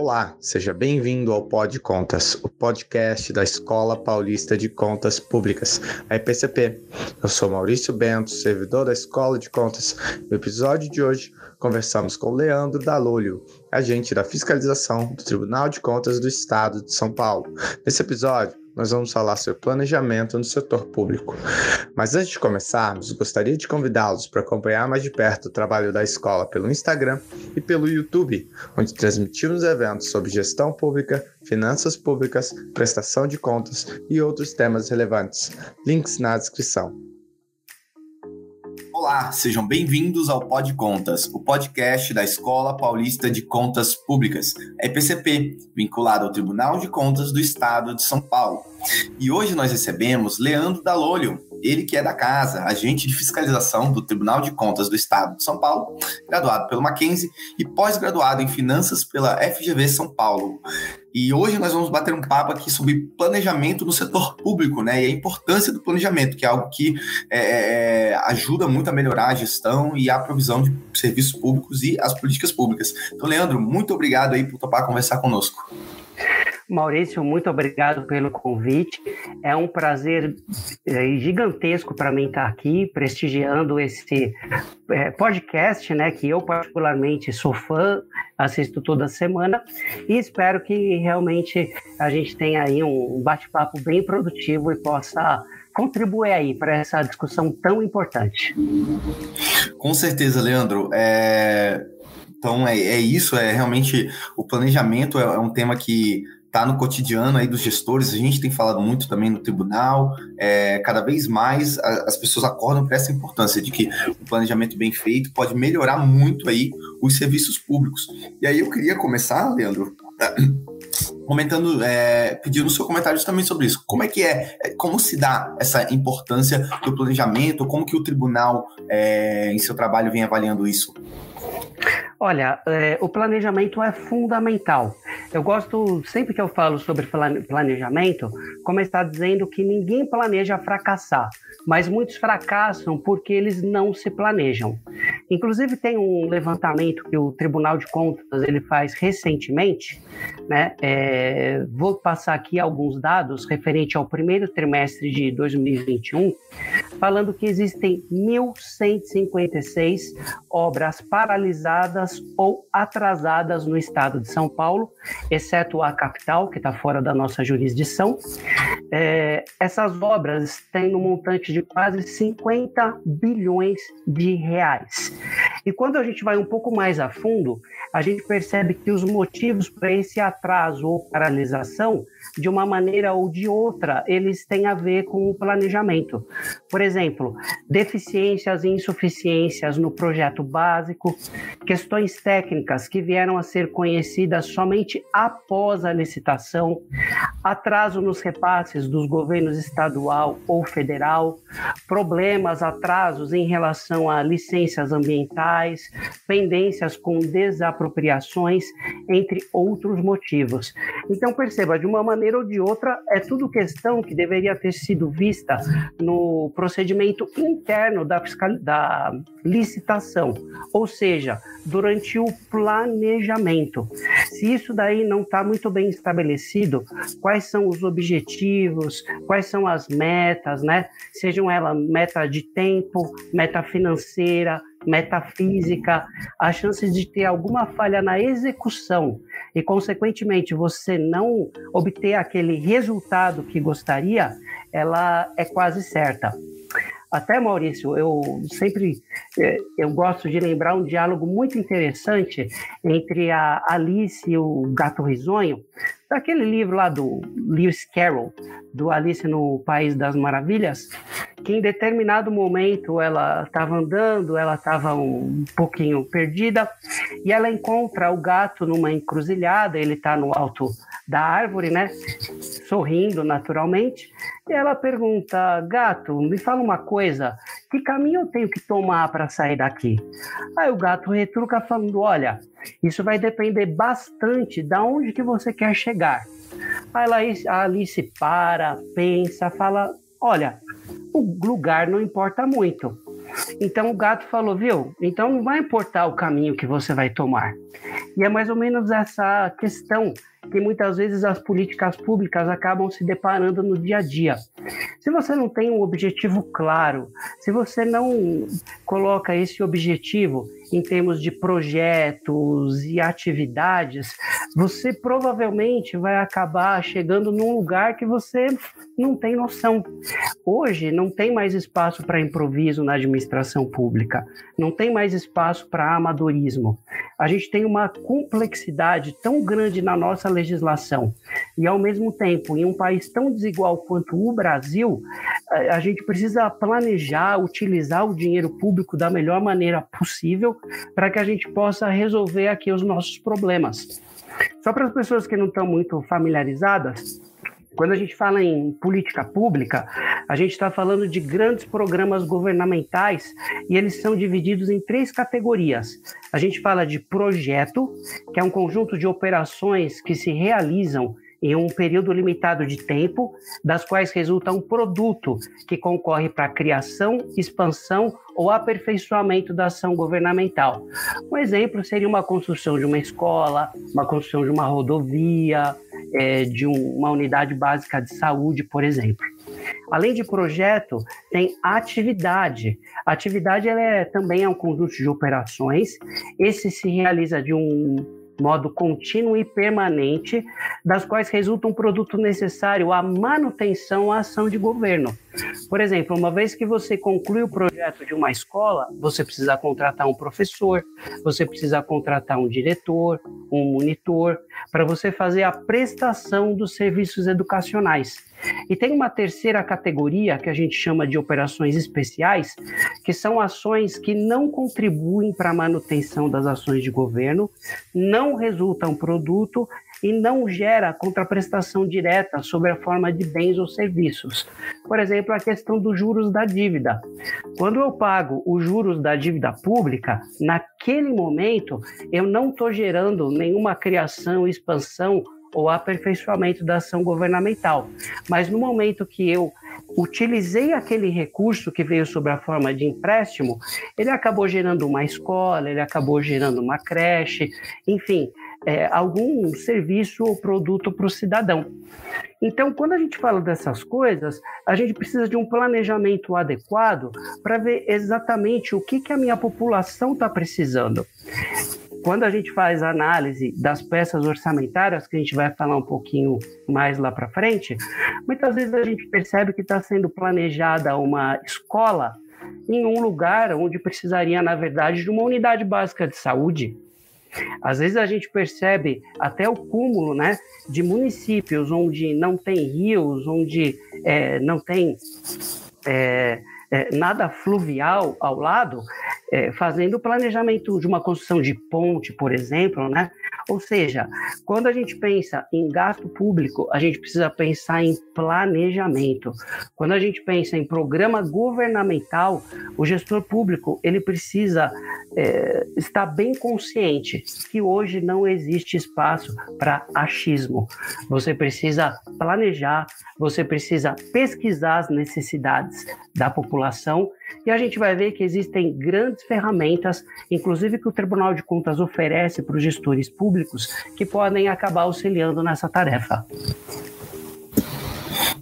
Olá, seja bem-vindo ao Pod Contas, o podcast da Escola Paulista de Contas Públicas, a EPCP. Eu sou Maurício Bento, servidor da Escola de Contas. No episódio de hoje, conversamos com Leandro Dalolho, agente da fiscalização do Tribunal de Contas do Estado de São Paulo. Nesse episódio, nós vamos falar sobre planejamento no setor público. Mas antes de começarmos, gostaria de convidá-los para acompanhar mais de perto o trabalho da escola pelo Instagram e pelo YouTube, onde transmitimos eventos sobre gestão pública, finanças públicas, prestação de contas e outros temas relevantes. Links na descrição. Olá, sejam bem-vindos ao Pod Contas, o podcast da Escola Paulista de Contas Públicas, EPCP, vinculado ao Tribunal de Contas do Estado de São Paulo. E hoje nós recebemos Leandro Dalolho, ele que é da casa, agente de fiscalização do Tribunal de Contas do Estado de São Paulo, graduado pelo Mackenzie e pós-graduado em Finanças pela FGV São Paulo. E hoje nós vamos bater um papo aqui sobre planejamento no setor público, né? E a importância do planejamento, que é algo que é, é ajuda muito a melhorar a gestão e a provisão de serviços públicos e as políticas públicas. Então, Leandro, muito obrigado aí por topar conversar conosco. Maurício, muito obrigado pelo convite. É um prazer é, gigantesco para mim estar aqui prestigiando esse é, podcast, né? Que eu particularmente sou fã, assisto toda semana e espero que realmente a gente tenha aí um bate-papo bem produtivo e possa contribuir aí para essa discussão tão importante. Com certeza, Leandro. É... Então é, é isso, é realmente o planejamento é, é um tema que está no cotidiano aí dos gestores, a gente tem falado muito também no tribunal, é, cada vez mais a, as pessoas acordam para essa importância de que o planejamento bem feito pode melhorar muito aí os serviços públicos. E aí eu queria começar, Leandro, comentando, é, pedindo seu comentário também sobre isso. Como é que é, é, como se dá essa importância do planejamento, como que o tribunal, é, em seu trabalho, vem avaliando isso? Olha, é, o planejamento é fundamental. Eu gosto, sempre que eu falo sobre planejamento, começar dizendo que ninguém planeja fracassar, mas muitos fracassam porque eles não se planejam. Inclusive tem um levantamento que o Tribunal de Contas ele faz recentemente, né? É, vou passar aqui alguns dados referente ao primeiro trimestre de 2021, falando que existem 1.156 obras paralisadas ou atrasadas no estado de São Paulo, exceto a capital, que está fora da nossa jurisdição. É, essas obras têm um montante de quase 50 bilhões de reais. E quando a gente vai um pouco mais a fundo, a gente percebe que os motivos para esse atraso ou paralisação, de uma maneira ou de outra, eles têm a ver com o planejamento. Por exemplo, deficiências e insuficiências no projeto básico, questões técnicas que vieram a ser conhecidas somente após a licitação, atraso nos repasses dos governos estadual ou federal, problemas, atrasos em relação a licenças ambientais, pendências com desapropriações, entre outros motivos. Então, perceba, de uma maneira ou de outra, é tudo questão que deveria ter sido vista no procedimento interno da, fiscal... da licitação, ou seja, durante o planejamento. Se isso daí não está muito bem estabelecido, quais são os objetivos, quais são as metas, né? Sejam elas meta de tempo, meta financeira, metafísica, a chance de ter alguma falha na execução e, consequentemente, você não obter aquele resultado que gostaria, ela é quase certa. Até, Maurício, eu sempre é, eu gosto de lembrar um diálogo muito interessante entre a Alice e o Gato Risonho, daquele livro lá do Lewis Carroll, do Alice no País das Maravilhas, que em determinado momento ela estava andando, ela estava um pouquinho perdida, e ela encontra o gato numa encruzilhada, ele está no alto da árvore, né? Sorrindo naturalmente. E ela pergunta: Gato, me fala uma coisa, que caminho eu tenho que tomar para sair daqui? Aí o gato retruca falando: Olha, isso vai depender bastante da onde que você quer chegar. Aí a Alice para, pensa, fala: Olha, o lugar não importa muito. Então o gato falou, viu? Então não vai importar o caminho que você vai tomar. E é mais ou menos essa questão que muitas vezes as políticas públicas acabam se deparando no dia a dia. Se você não tem um objetivo claro, se você não coloca esse objetivo em termos de projetos e atividades, você provavelmente vai acabar chegando num lugar que você não tem noção. Hoje não tem mais espaço para improviso na administração pública, não tem mais espaço para amadorismo. A gente tem uma complexidade tão grande na nossa legislação e, ao mesmo tempo, em um país tão desigual quanto o Brasil, a gente precisa planejar, utilizar o dinheiro público da melhor maneira possível para que a gente possa resolver aqui os nossos problemas. Só para as pessoas que não estão muito familiarizadas, quando a gente fala em política pública, a gente está falando de grandes programas governamentais e eles são divididos em três categorias. A gente fala de projeto, que é um conjunto de operações que se realizam em um período limitado de tempo, das quais resulta um produto que concorre para a criação, expansão ou aperfeiçoamento da ação governamental. Um exemplo seria uma construção de uma escola, uma construção de uma rodovia, é, de um, uma unidade básica de saúde, por exemplo. Além de projeto, tem atividade. A atividade ela é, também é um conjunto de operações. Esse se realiza de um modo contínuo e permanente, das quais resulta um produto necessário à manutenção à ação de governo. Por exemplo, uma vez que você conclui o projeto de uma escola, você precisa contratar um professor, você precisa contratar um diretor, um monitor, para você fazer a prestação dos serviços educacionais. E tem uma terceira categoria que a gente chama de operações especiais, que são ações que não contribuem para a manutenção das ações de governo, não resultam produto e não gera contraprestação direta sobre a forma de bens ou serviços. Por exemplo, a questão dos juros da dívida. Quando eu pago os juros da dívida pública, naquele momento eu não estou gerando nenhuma criação, expansão ou aperfeiçoamento da ação governamental. Mas no momento que eu utilizei aquele recurso que veio sob a forma de empréstimo, ele acabou gerando uma escola, ele acabou gerando uma creche, enfim, é, algum serviço ou produto para o cidadão. Então, quando a gente fala dessas coisas, a gente precisa de um planejamento adequado para ver exatamente o que, que a minha população está precisando quando a gente faz análise das peças orçamentárias, que a gente vai falar um pouquinho mais lá para frente, muitas vezes a gente percebe que está sendo planejada uma escola em um lugar onde precisaria, na verdade, de uma unidade básica de saúde. Às vezes a gente percebe até o cúmulo né, de municípios onde não tem rios, onde é, não tem é, é, nada fluvial ao lado, é, fazendo o planejamento de uma construção de ponte, por exemplo, né? Ou seja, quando a gente pensa em gasto público, a gente precisa pensar em planejamento. Quando a gente pensa em programa governamental, o gestor público ele precisa é, estar bem consciente que hoje não existe espaço para achismo. Você precisa planejar, você precisa pesquisar as necessidades da população e a gente vai ver que existem grandes ferramentas, inclusive que o Tribunal de Contas oferece para os gestores públicos, que podem acabar auxiliando nessa tarefa.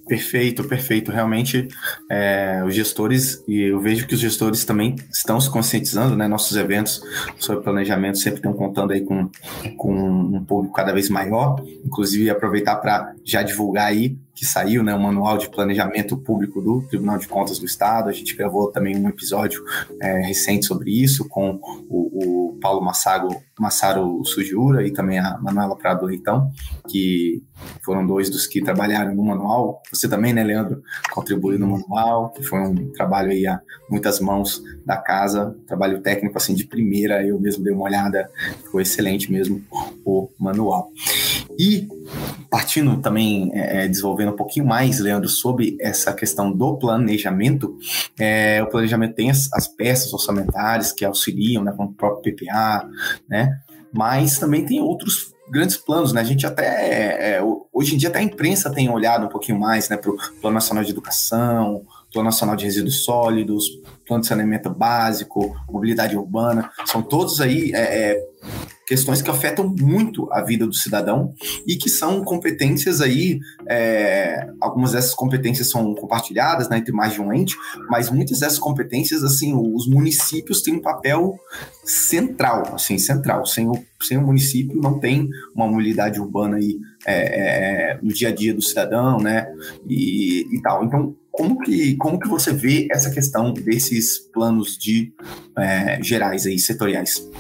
Perfeito, perfeito. Realmente, é, os gestores, e eu vejo que os gestores também estão se conscientizando, né? Nossos eventos sobre planejamento sempre estão contando aí com, com um público cada vez maior. Inclusive, aproveitar para já divulgar aí que saiu, né, o manual de planejamento público do Tribunal de Contas do Estado. A gente gravou também um episódio é, recente sobre isso com o, o Paulo Massago, Massaro Sujiura e também a Manuela Prado Leitão, que foram dois dos que trabalharam no manual. Você também, né, Leandro, contribuiu no manual, que foi um trabalho aí a muitas mãos da casa, trabalho técnico assim de primeira, eu mesmo dei uma olhada, ficou excelente mesmo o manual. E partindo também, é, é, um pouquinho mais, Leandro, sobre essa questão do planejamento, é, o planejamento tem as, as, peças orçamentárias que auxiliam, né, com o próprio PPA, né, mas também tem outros grandes planos, né? A gente até, é, hoje em dia até a imprensa tem olhado um pouquinho mais, né, para o Plano Nacional de Educação, Plano Nacional de Resíduos Sólidos, Plano de Saneamento Básico, Mobilidade Urbana, são todos aí é, é questões que afetam muito a vida do cidadão e que são competências aí, é, algumas dessas competências são compartilhadas né, entre mais de um ente, mas muitas dessas competências, assim, os municípios têm um papel central, assim, central. Sem o, sem o município não tem uma mobilidade urbana aí é, é, no dia a dia do cidadão, né, e, e tal. Então, como que, como que você vê essa questão desses planos de é, gerais aí, setoriais?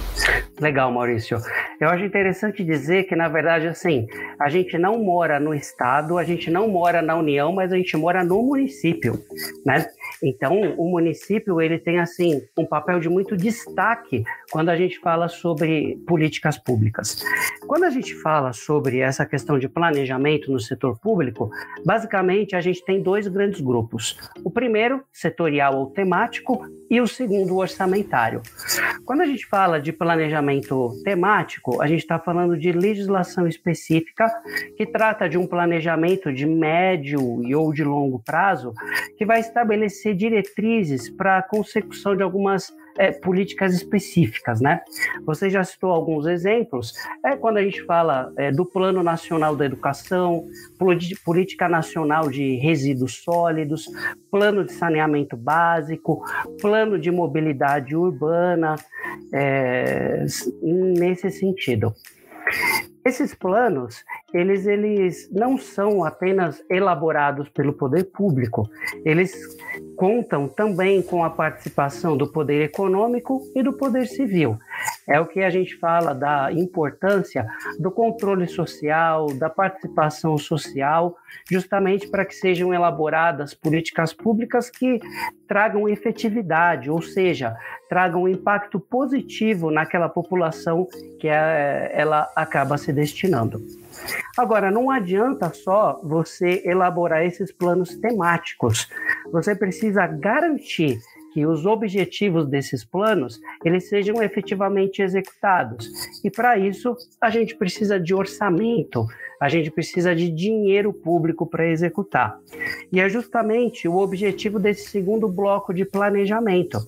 Legal, Maurício. Eu acho interessante dizer que, na verdade, assim, a gente não mora no estado, a gente não mora na União, mas a gente mora no município, né? Então, o município ele tem assim um papel de muito destaque quando a gente fala sobre políticas públicas. Quando a gente fala sobre essa questão de planejamento no setor público, basicamente a gente tem dois grandes grupos. O primeiro, setorial ou temático, e o segundo, orçamentário. Quando a gente fala de planejamento temático, a gente está falando de legislação específica que trata de um planejamento de médio e ou de longo prazo que vai estabelecer diretrizes para a consecução de algumas é, políticas específicas, né? Você já citou alguns exemplos. É quando a gente fala é, do Plano Nacional da Educação, Política Nacional de Resíduos Sólidos, Plano de Saneamento Básico, Plano de Mobilidade Urbana, é, nesse sentido. Esses planos, eles, eles não são apenas elaborados pelo poder público, eles contam também com a participação do poder econômico e do poder civil. É o que a gente fala da importância do controle social, da participação social, justamente para que sejam elaboradas políticas públicas que tragam efetividade, ou seja, tragam impacto positivo naquela população que é, ela acaba se destinando. Agora, não adianta só você elaborar esses planos temáticos. Você precisa garantir que os objetivos desses planos eles sejam efetivamente executados. E para isso, a gente precisa de orçamento, a gente precisa de dinheiro público para executar. E é justamente o objetivo desse segundo bloco de planejamento.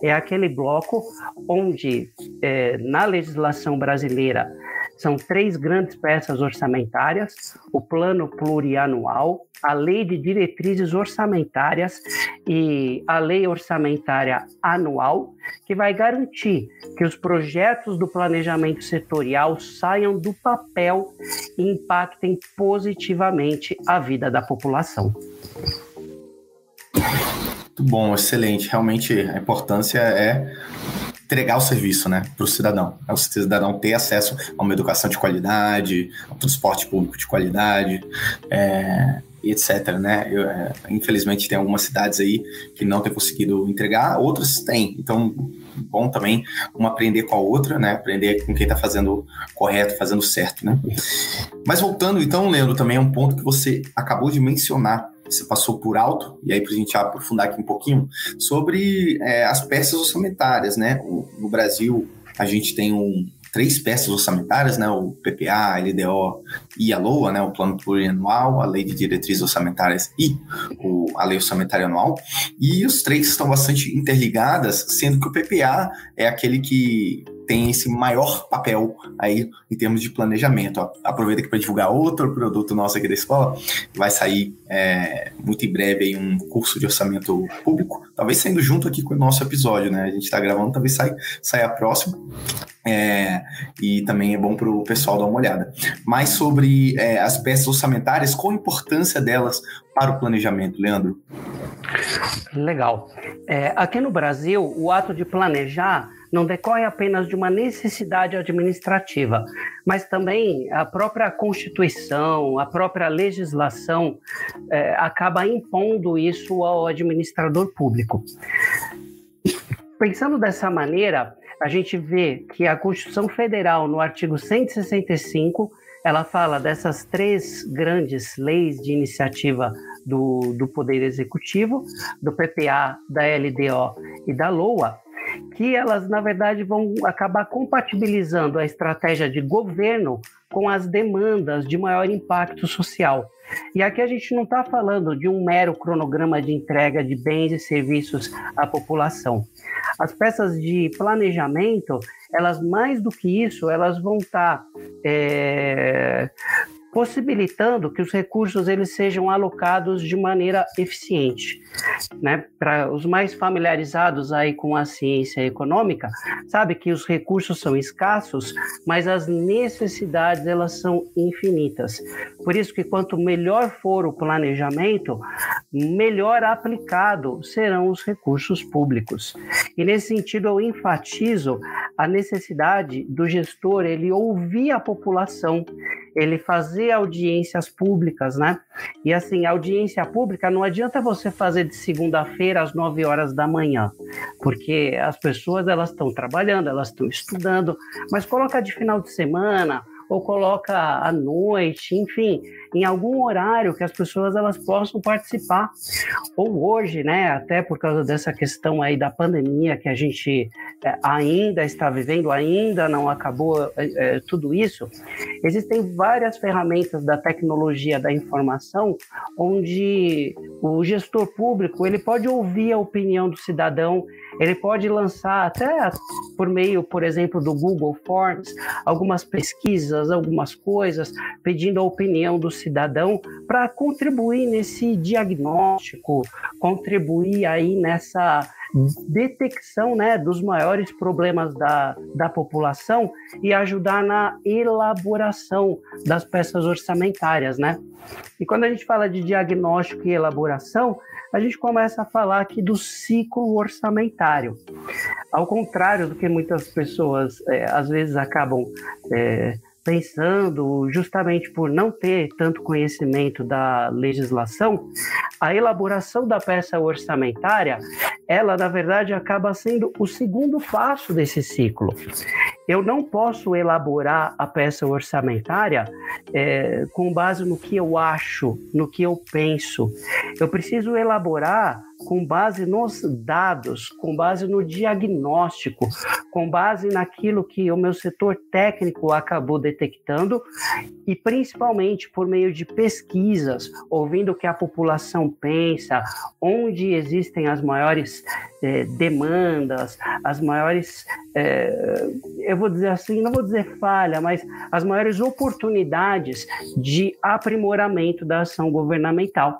É aquele bloco onde, é, na legislação brasileira, são três grandes peças orçamentárias: o plano plurianual, a lei de diretrizes orçamentárias e a lei orçamentária anual, que vai garantir que os projetos do planejamento setorial saiam do papel e impactem positivamente a vida da população. Muito bom, excelente. Realmente a importância é entregar o serviço né, para o cidadão. É o cidadão ter acesso a uma educação de qualidade, a um transporte público de qualidade, é, etc. Né? Eu, é, infelizmente, tem algumas cidades aí que não têm conseguido entregar, outras têm. Então, bom também uma aprender com a outra, né? Aprender com quem está fazendo correto, fazendo certo, né? Mas voltando, então, Leandro, também é um ponto que você acabou de mencionar você passou por alto, e aí para a gente aprofundar aqui um pouquinho, sobre é, as peças orçamentárias, né? O, no Brasil, a gente tem um, três peças orçamentárias, né? O PPA, a LDO e a LOA, né? O Plano Plurianual, a Lei de Diretrizes Orçamentárias e o, a Lei Orçamentária Anual. E os três estão bastante interligadas, sendo que o PPA é aquele que tem esse maior papel aí em termos de planejamento. Ó, aproveita aqui para divulgar outro produto nosso aqui da escola. Vai sair é, muito em breve aí um curso de orçamento público, talvez saindo junto aqui com o nosso episódio, né? A gente está gravando, talvez saia, saia próximo. É, e também é bom para o pessoal dar uma olhada. Mais sobre é, as peças orçamentárias, qual a importância delas para o planejamento, Leandro? Legal. É, aqui no Brasil, o ato de planejar não decorre apenas de uma necessidade administrativa, mas também a própria Constituição, a própria legislação é, acaba impondo isso ao administrador público. Pensando dessa maneira, a gente vê que a Constituição Federal, no artigo 165, ela fala dessas três grandes leis de iniciativa do, do Poder Executivo, do PPA, da LDO e da LOA, que elas, na verdade, vão acabar compatibilizando a estratégia de governo com as demandas de maior impacto social. E aqui a gente não está falando de um mero cronograma de entrega de bens e serviços à população. As peças de planejamento, elas mais do que isso, elas vão estar tá, é, possibilitando que os recursos eles sejam alocados de maneira eficiente, né? Para os mais familiarizados aí com a ciência econômica, sabe que os recursos são escassos, mas as necessidades elas são infinitas. Por isso que quanto melhor for o planejamento, melhor aplicado serão os recursos públicos. E nesse sentido eu enfatizo a necessidade do gestor ele ouvir a população, ele fazer audiências públicas, né? E assim, audiência pública não adianta você fazer de segunda-feira às 9 horas da manhã, porque as pessoas elas estão trabalhando, elas estão estudando, mas coloca de final de semana, ou coloca à noite, enfim, em algum horário que as pessoas elas possam participar. Ou hoje, né, até por causa dessa questão aí da pandemia que a gente é, ainda está vivendo, ainda não acabou é tudo isso, existem várias ferramentas da tecnologia da informação onde o gestor público ele pode ouvir a opinião do cidadão ele pode lançar até por meio, por exemplo, do Google Forms, algumas pesquisas, algumas coisas, pedindo a opinião do cidadão para contribuir nesse diagnóstico, contribuir aí nessa detecção né, dos maiores problemas da, da população e ajudar na elaboração das peças orçamentárias. Né? E quando a gente fala de diagnóstico e elaboração, a gente começa a falar aqui do ciclo orçamentário. Ao contrário do que muitas pessoas é, às vezes acabam é, pensando, justamente por não ter tanto conhecimento da legislação, a elaboração da peça orçamentária, ela na verdade acaba sendo o segundo passo desse ciclo. Eu não posso elaborar a peça orçamentária é, com base no que eu acho, no que eu penso. Eu preciso elaborar com base nos dados, com base no diagnóstico, com base naquilo que o meu setor técnico acabou detectando e principalmente por meio de pesquisas, ouvindo o que a população pensa, onde existem as maiores é, demandas, as maiores, é, eu vou dizer assim, não vou dizer falha, mas as maiores oportunidades de aprimoramento da ação governamental.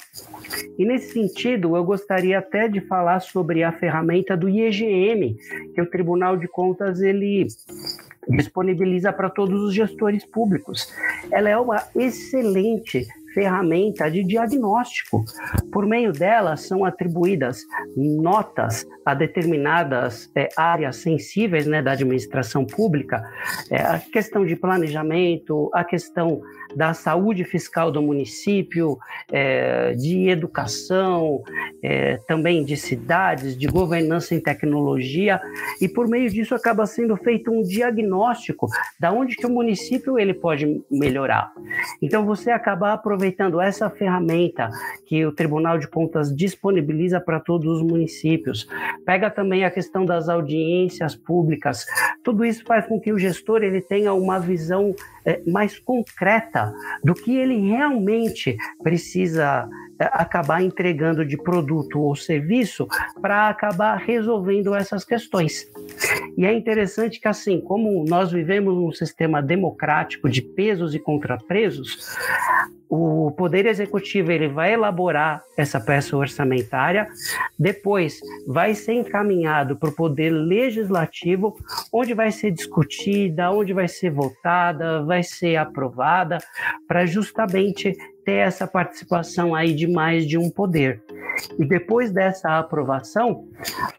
E nesse sentido, eu gostaria até de falar sobre a ferramenta do IEGM, que o Tribunal de Contas ele disponibiliza para todos os gestores públicos. Ela é uma excelente ferramenta de diagnóstico. Por meio dela são atribuídas notas a determinadas é, áreas sensíveis né, da administração pública, é, a questão de planejamento, a questão da saúde fiscal do município, é, de educação, é, também de cidades, de governança em tecnologia, e por meio disso acaba sendo feito um diagnóstico da onde que o município ele pode melhorar. Então você acaba aproveitando essa ferramenta que o Tribunal de Contas disponibiliza para todos os municípios. Pega também a questão das audiências públicas. Tudo isso faz com que o gestor ele tenha uma visão é, mais concreta do que ele realmente precisa acabar entregando de produto ou serviço para acabar resolvendo essas questões. E é interessante que, assim, como nós vivemos num sistema democrático de pesos e contrapesos, o Poder Executivo ele vai elaborar essa peça orçamentária, depois vai ser encaminhado para o Poder Legislativo, onde vai ser discutida, onde vai ser votada, vai ser aprovada, para justamente ter essa participação aí de mais de um poder. E depois dessa aprovação,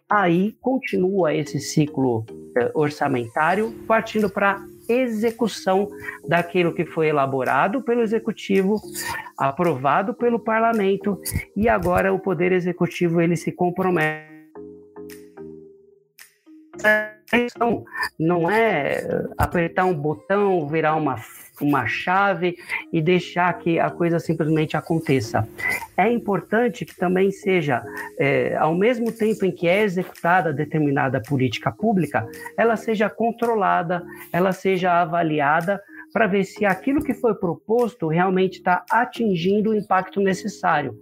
aí continua esse ciclo eh, orçamentário, partindo para execução daquilo que foi elaborado pelo executivo, aprovado pelo parlamento e agora o poder executivo ele se compromete não é apertar um botão, virar uma, uma chave e deixar que a coisa simplesmente aconteça. É importante que também seja, é, ao mesmo tempo em que é executada determinada política pública, ela seja controlada, ela seja avaliada para ver se aquilo que foi proposto realmente está atingindo o impacto necessário.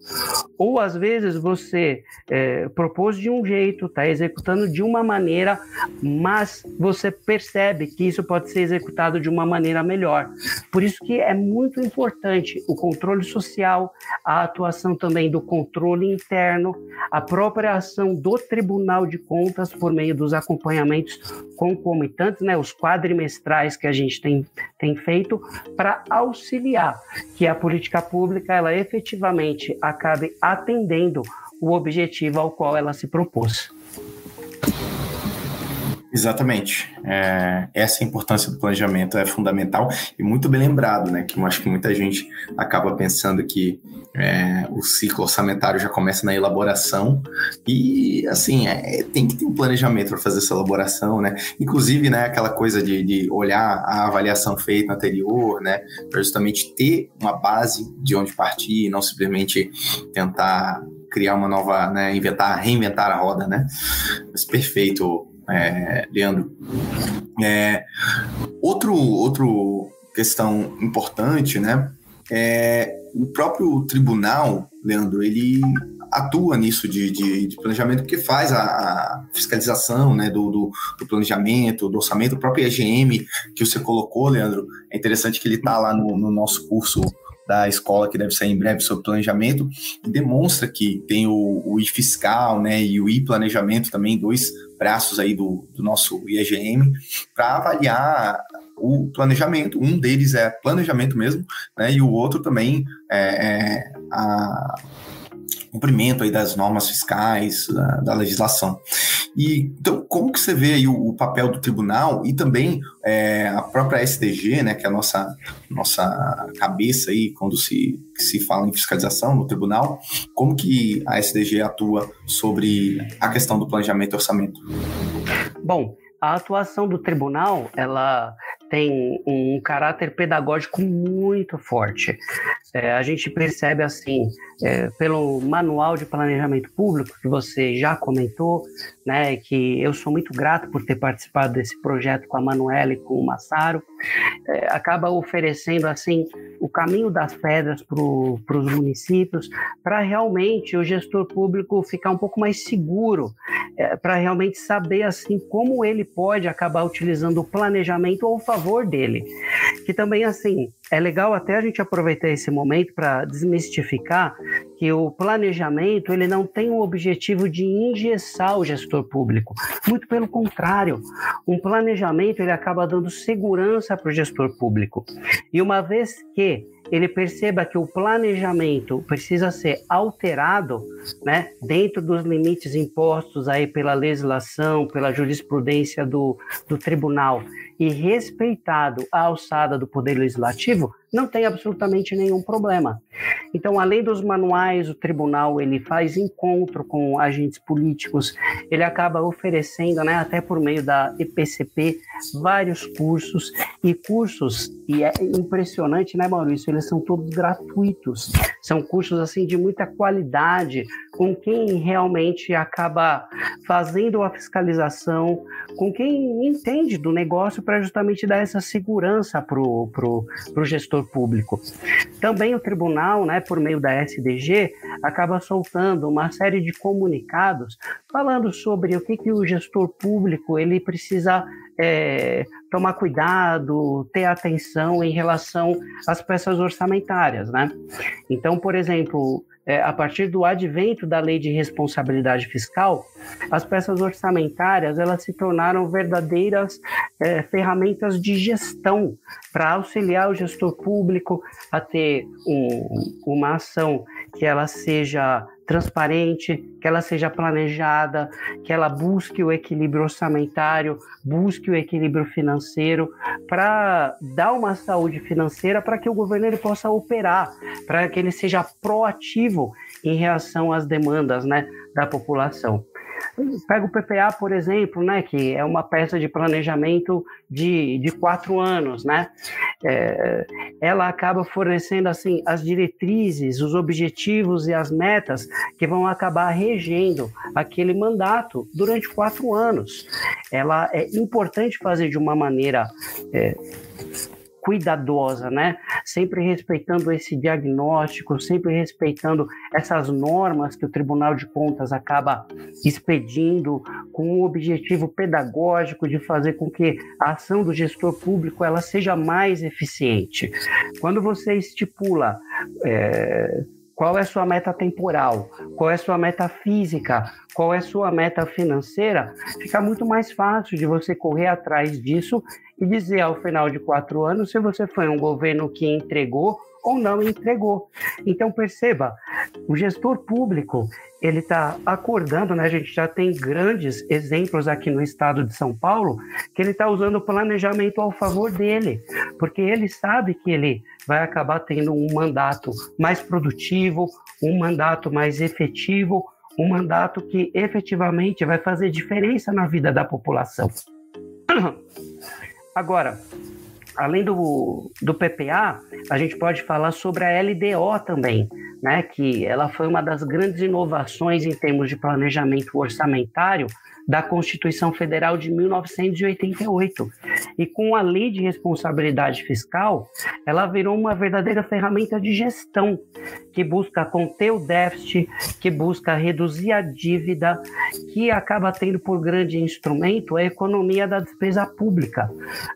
Ou às vezes você é, propôs de um jeito, está executando de uma maneira, mas você percebe que isso pode ser executado de uma maneira melhor. Por isso que é muito importante o controle social, a atuação também do controle interno, a própria ação do Tribunal de Contas por meio dos acompanhamentos concomitantes, né, os quadrimestrais que a gente tem, tem feito para auxiliar que a política pública ela efetivamente acabe atendendo o objetivo ao qual ela se propôs. Exatamente. É, essa importância do planejamento é fundamental e muito bem lembrado, né? Que eu acho que muita gente acaba pensando que é, o ciclo orçamentário já começa na elaboração e, assim, é, tem que ter um planejamento para fazer essa elaboração, né? Inclusive, né, aquela coisa de, de olhar a avaliação feita anterior, né? Para justamente ter uma base de onde partir e não simplesmente tentar criar uma nova, né, inventar, reinventar a roda, né? Mas perfeito, é, Leandro. É, outro, outro questão importante, né? É, o próprio tribunal, Leandro, ele atua nisso de, de, de planejamento, porque faz a, a fiscalização né, do, do, do, planejamento, do orçamento, o próprio EGM que você colocou, Leandro, é interessante que ele está lá no, no nosso curso da escola, que deve sair em breve, sobre planejamento, demonstra que tem o, o I-Fiscal né, e o I-Planejamento também, dois braços aí do, do nosso IEGM, para avaliar o planejamento. Um deles é planejamento mesmo, né, e o outro também é, é a cumprimento aí das normas fiscais, da, da, legislação. E então, como que você vê aí o, o papel do tribunal e também é, a própria SDG, né, que é a nossa, nossa cabeça aí quando se, se fala em fiscalização no tribunal, como que a SDG atua sobre a questão do planejamento e orçamento? Bom, a atuação do tribunal, ela tem um caráter pedagógico muito forte. É, a gente percebe assim, é, pelo manual de planejamento público que você já comentou, né, que eu sou muito grato por ter participado desse projeto com a Manuela e com o Massaro, é, acaba oferecendo assim caminho das pedras para os municípios, para realmente o gestor público ficar um pouco mais seguro, é, para realmente saber assim como ele pode acabar utilizando o planejamento ao favor dele. Que também assim é legal até a gente aproveitar esse momento para desmistificar que o planejamento ele não tem o objetivo de engessar o gestor público. Muito pelo contrário, um planejamento ele acaba dando segurança para o gestor público. E uma vez que ele perceba que o planejamento precisa ser alterado, né, dentro dos limites impostos aí pela legislação, pela jurisprudência do, do tribunal e respeitado a alçada do poder legislativo, não tem absolutamente nenhum problema. Então, além dos manuais, o tribunal ele faz encontro com agentes políticos, ele acaba oferecendo, né, até por meio da EPCP, vários cursos e cursos e é impressionante, né, Maurício? Eles são todos gratuitos. São cursos assim de muita qualidade, com quem realmente acaba fazendo a fiscalização, com quem entende do negócio para justamente dar essa segurança para o pro, pro gestor público. Também o tribunal, né, por meio da SDG, acaba soltando uma série de comunicados falando sobre o que, que o gestor público ele precisa é, tomar cuidado, ter atenção em relação às peças orçamentárias, né? Então, por exemplo, é, a partir do advento da lei de responsabilidade fiscal, as peças orçamentárias elas se tornaram verdadeiras é, ferramentas de gestão para auxiliar o gestor público a ter um, uma ação que ela seja transparente, que ela seja planejada, que ela busque o equilíbrio orçamentário, busque o equilíbrio financeiro, para dar uma saúde financeira para que o governo ele possa operar, para que ele seja proativo em reação às demandas né, da população. Pega o PPA, por exemplo, né, que é uma peça de planejamento de, de quatro anos, né? É, ela acaba fornecendo assim as diretrizes, os objetivos e as metas que vão acabar regendo aquele mandato durante quatro anos. Ela é importante fazer de uma maneira é, cuidadosa, né? Sempre respeitando esse diagnóstico, sempre respeitando essas normas que o Tribunal de Contas acaba expedindo com o objetivo pedagógico de fazer com que a ação do gestor público ela seja mais eficiente. Quando você estipula é, qual é a sua meta temporal, qual é a sua meta física, qual é a sua meta financeira, fica muito mais fácil de você correr atrás disso e dizer ao final de quatro anos se você foi um governo que entregou ou não entregou. Então perceba, o gestor público ele está acordando, né? A gente já tem grandes exemplos aqui no estado de São Paulo que ele está usando o planejamento ao favor dele, porque ele sabe que ele vai acabar tendo um mandato mais produtivo, um mandato mais efetivo, um mandato que efetivamente vai fazer diferença na vida da população. Agora, além do, do PPA, a gente pode falar sobre a LDO também, né, que ela foi uma das grandes inovações em termos de planejamento orçamentário da Constituição Federal de 1988. E com a Lei de Responsabilidade Fiscal, ela virou uma verdadeira ferramenta de gestão que busca conter o déficit, que busca reduzir a dívida, que acaba tendo por grande instrumento a economia da despesa pública.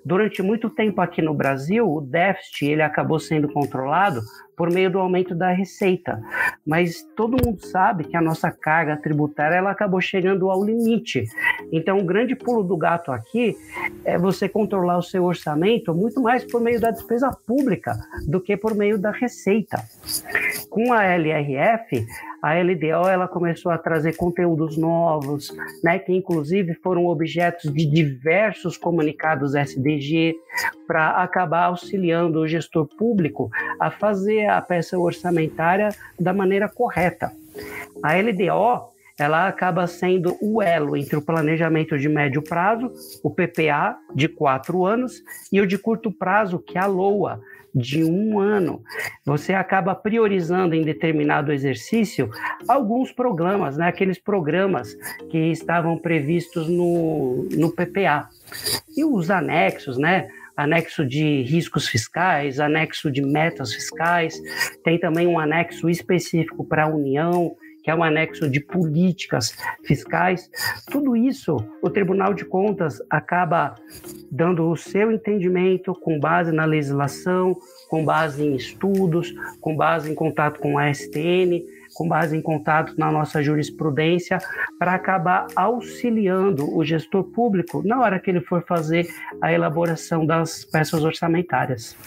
Durante muito tempo aqui no Brasil, o déficit ele acabou sendo controlado por meio do aumento da receita. Mas todo mundo sabe que a nossa carga tributária ela acabou chegando ao limite. Então, o um grande pulo do gato aqui é você controlar o seu orçamento muito mais por meio da despesa pública do que por meio da receita. Com a LRF, a LDO ela começou a trazer conteúdos novos, né, que inclusive foram objetos de diversos comunicados SDG para acabar auxiliando o gestor público a fazer a peça orçamentária da maneira correta. A LDO ela acaba sendo o elo entre o planejamento de médio prazo, o PPA, de quatro anos, e o de curto prazo, que é a LOA, de um ano. Você acaba priorizando em determinado exercício alguns programas, né? aqueles programas que estavam previstos no, no PPA. E os anexos, né? anexo de riscos fiscais, anexo de metas fiscais, tem também um anexo específico para a União, que é um anexo de políticas fiscais. Tudo isso o Tribunal de Contas acaba dando o seu entendimento com base na legislação, com base em estudos, com base em contato com a STN, com base em contato na nossa jurisprudência, para acabar auxiliando o gestor público na hora que ele for fazer a elaboração das peças orçamentárias.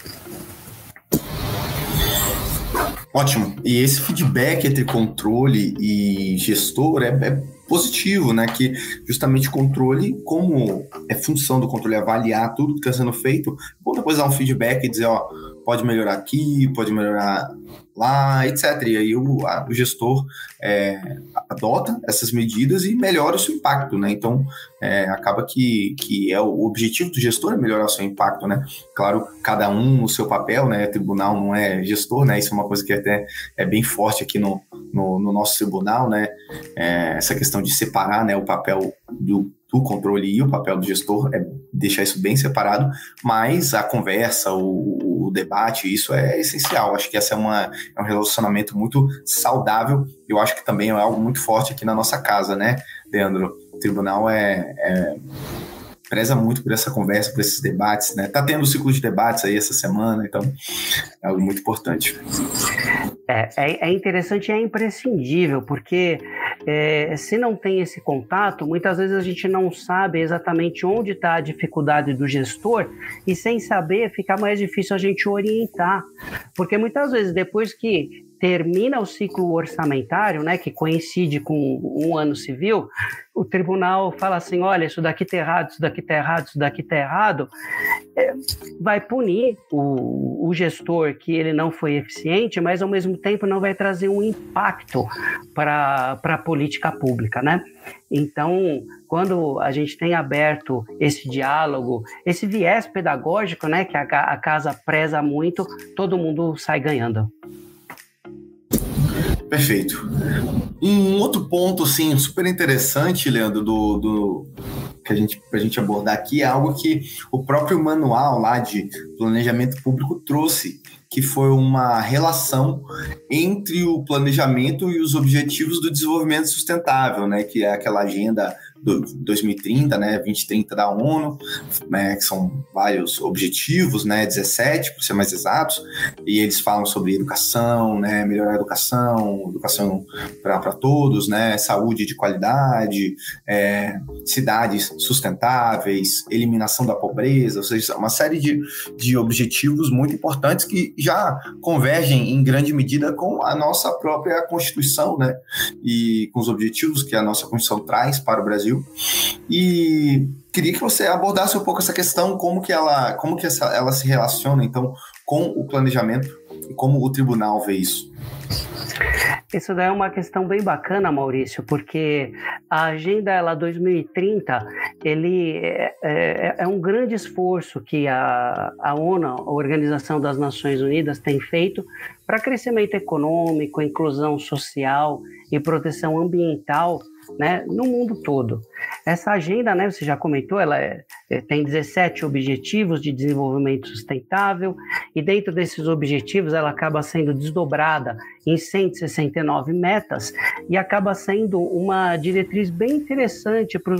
Ótimo. E esse feedback entre controle e gestor é, é positivo, né? Que justamente controle, como é função do controle avaliar tudo que está sendo feito, bom depois dar um feedback e dizer, ó, pode melhorar aqui, pode melhorar lá, etc. E aí o, a, o gestor é, adota essas medidas e melhora o seu impacto, né? Então, é, acaba que, que é o, objetivo do gestor é melhorar o seu impacto, né? Claro, cada um no seu papel, né? Tribunal não é gestor, né? Isso é uma coisa que até é bem forte aqui no, no, no nosso tribunal, né? É, essa questão de separar né, o papel do do controle e o papel do gestor é deixar isso bem separado, mas a conversa, o, o debate, isso é essencial. Acho que essa é, uma, é um relacionamento muito saudável. Eu acho que também é algo muito forte aqui na nossa casa, né, Leandro? O tribunal é, é preza muito por essa conversa, por esses debates, né? Tá tendo um ciclo de debates aí essa semana, então é algo muito importante. É, é, é interessante e é imprescindível, porque é, se não tem esse contato, muitas vezes a gente não sabe exatamente onde está a dificuldade do gestor e sem saber fica mais difícil a gente orientar. Porque muitas vezes depois que termina o ciclo orçamentário, né, que coincide com um ano civil, o tribunal fala assim, olha, isso daqui está errado, isso daqui está errado, isso daqui está errado, é, vai punir o, o, gestor que ele não foi eficiente, mas ao mesmo tempo não vai trazer um impacto para a política pública, né? Então, quando a gente tem aberto esse diálogo, esse viés pedagógico, né, que a, a casa preza muito, todo mundo sai ganhando. Perfeito. Um outro ponto, assim, super interessante, Leandro, do, do que a gente, a gente abordar aqui é algo que o próprio manual lá de planejamento público trouxe, que foi uma relação entre o planejamento e os objetivos do desenvolvimento sustentável, né, que é aquela agenda do 2030, né, 2030 da ONU, né, que são vários objetivos, né, 17 para ser mais exatos, e eles falam sobre educação, né, melhorar a educação, educação para todos, né, saúde de qualidade, é, cidades sustentáveis, eliminação da pobreza, ou seja, uma série de, de objetivos muito importantes que já convergem em grande medida com a nossa própria Constituição, né, e com os objetivos que a nossa Constituição traz para o Brasil Brasil. E queria que você abordasse um pouco essa questão, como que ela, como que essa, ela se relaciona, então, com o planejamento e como o tribunal vê isso. Isso daí é uma questão bem bacana, Maurício, porque a Agenda ela 2030 ele é, é, é, um grande esforço que a, a ONU, a Organização das Nações Unidas, tem feito para crescimento econômico, inclusão social e proteção ambiental né, no mundo todo. Essa agenda, né, você já comentou, ela é, é, tem 17 objetivos de desenvolvimento sustentável, e dentro desses objetivos ela acaba sendo desdobrada em 169 metas e acaba sendo uma diretriz bem interessante para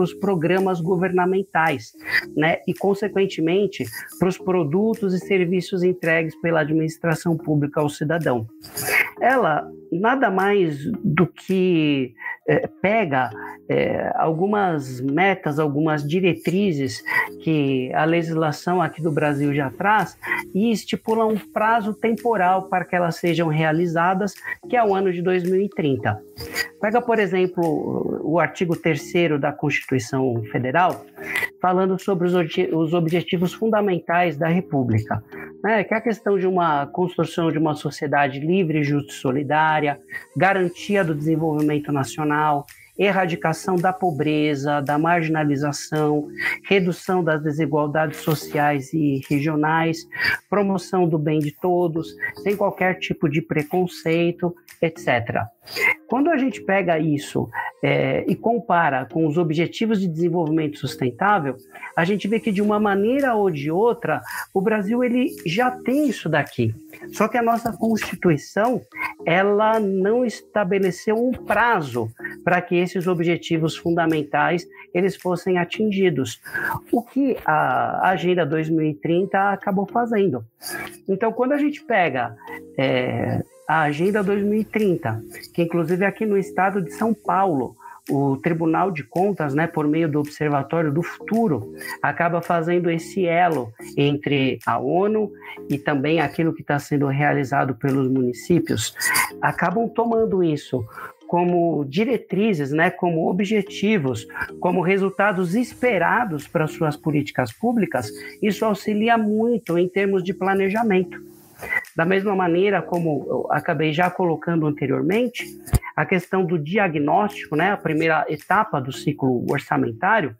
os programas governamentais, né, e consequentemente para os produtos e serviços entregues pela administração pública ao cidadão. Ela nada mais do que é, pega é, algumas metas, algumas diretrizes que a legislação aqui do Brasil já traz e estipula um prazo temporal para que elas sejam realizadas, que é o ano de 2030. Pega, por exemplo, o artigo 3 da Constituição Federal, falando sobre os, os objetivos fundamentais da República, né, que é a questão de uma construção de uma sociedade livre, justa e solidária, garantia do desenvolvimento nacional, erradicação da pobreza, da marginalização, redução das desigualdades sociais e regionais, promoção do bem de todos, sem qualquer tipo de preconceito, etc. Quando a gente pega isso é, e compara com os Objetivos de Desenvolvimento Sustentável, a gente vê que de uma maneira ou de outra o Brasil ele já tem isso daqui. Só que a nossa Constituição ela não estabeleceu um prazo para que esses objetivos fundamentais eles fossem atingidos, o que a Agenda 2030 acabou fazendo. Então, quando a gente pega é, a Agenda 2030, que inclusive aqui no estado de São Paulo, o Tribunal de Contas, né, por meio do Observatório do Futuro, acaba fazendo esse elo entre a ONU e também aquilo que está sendo realizado pelos municípios, acabam tomando isso como diretrizes, né, como objetivos, como resultados esperados para suas políticas públicas, isso auxilia muito em termos de planejamento. Da mesma maneira como eu acabei já colocando anteriormente, a questão do diagnóstico, né, a primeira etapa do ciclo orçamentário,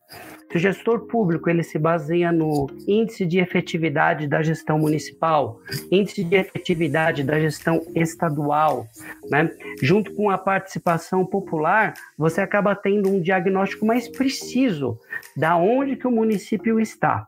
se o gestor público ele se baseia no índice de efetividade da gestão municipal, índice de efetividade da gestão estadual, né, junto com a participação popular, você acaba tendo um diagnóstico mais preciso da onde que o município está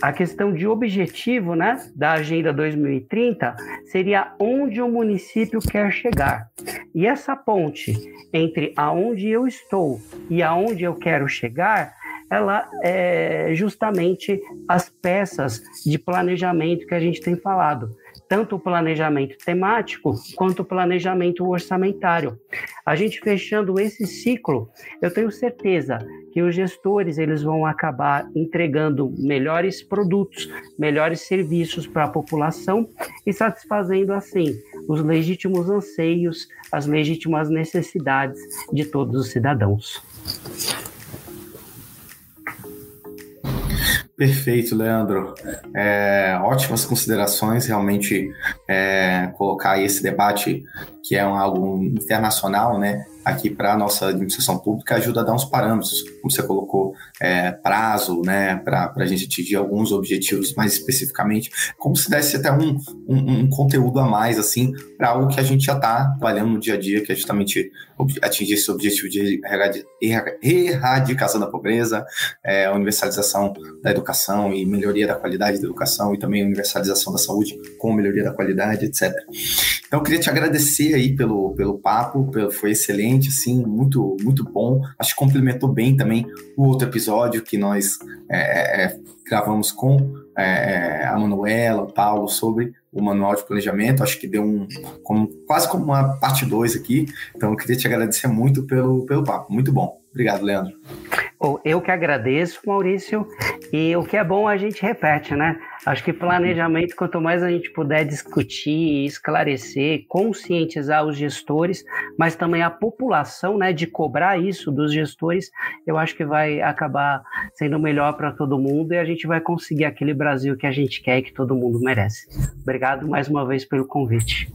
a questão de objetivo né, da Agenda 2030 seria onde o município quer chegar. E essa ponte entre aonde eu estou e aonde eu quero chegar, ela é justamente as peças de planejamento que a gente tem falado tanto o planejamento temático quanto o planejamento orçamentário. A gente fechando esse ciclo, eu tenho certeza que os gestores eles vão acabar entregando melhores produtos, melhores serviços para a população e satisfazendo assim os legítimos anseios, as legítimas necessidades de todos os cidadãos. Perfeito, Leandro. É, ótimas considerações, realmente é, colocar esse debate, que é algo internacional, né, aqui para a nossa administração pública ajuda a dar uns parâmetros, como você colocou, é, prazo, né, para a gente atingir alguns objetivos mais especificamente, como se desse até um, um, um conteúdo a mais, assim, para algo que a gente já está trabalhando no dia a dia, que é justamente atingir esse objetivo de erradicação da pobreza, é, universalização da educação e melhoria da qualidade da educação e também universalização da saúde com melhoria da qualidade, etc. Então, eu queria te agradecer aí pelo, pelo papo, foi excelente, assim, muito, muito bom. Acho que complementou bem também o outro episódio que nós é, é, gravamos com é, a Manuela, o Paulo, sobre o manual de planejamento. Acho que deu um como, quase como uma parte 2 aqui. Então, eu queria te agradecer muito pelo, pelo papo. Muito bom. Obrigado, Leandro. Eu que agradeço, Maurício. E o que é bom a gente repete, né? Acho que planejamento, quanto mais a gente puder discutir, esclarecer, conscientizar os gestores, mas também a população, né, de cobrar isso dos gestores, eu acho que vai acabar sendo melhor para todo mundo e a gente vai conseguir aquele Brasil que a gente quer e que todo mundo merece. Obrigado mais uma vez pelo convite.